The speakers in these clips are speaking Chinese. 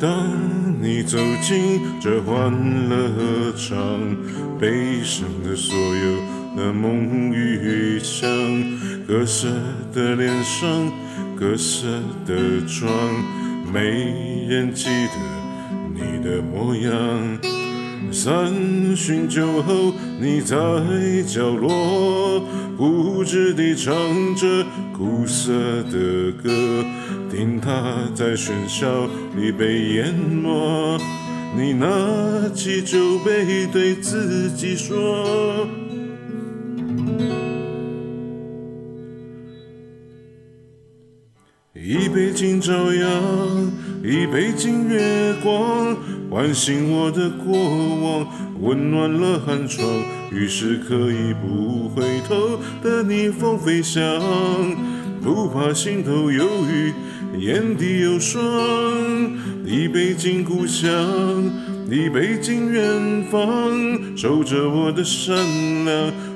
当你走进这欢乐场，悲伤的所有，那梦与想，各色的脸上，各色的妆，没人记得你的模样。三巡酒后，你在角落固执地唱着苦涩的歌，听它在喧嚣里被淹没。你拿起酒杯，对自己说：“一杯敬朝阳。”一杯敬月光，唤醒我的过往，温暖了寒窗。于是可以不回头的逆风飞翔，不怕心头有雨，眼底有霜。一杯敬故乡，一杯敬远方，守着我的善良。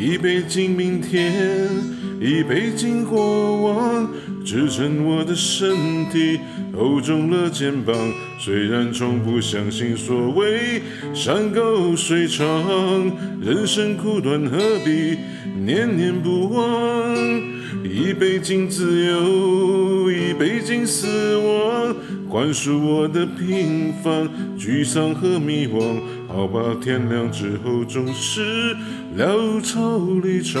一杯敬明天一杯敬过往，支撑我的身体，厚重了肩膀。虽然从不相信所谓山高水长，人生苦短，何必念念不忘？一杯敬自由，一杯敬死亡，宽恕我的平凡、沮丧和迷惘。好吧，天亮之后总是潦草离场。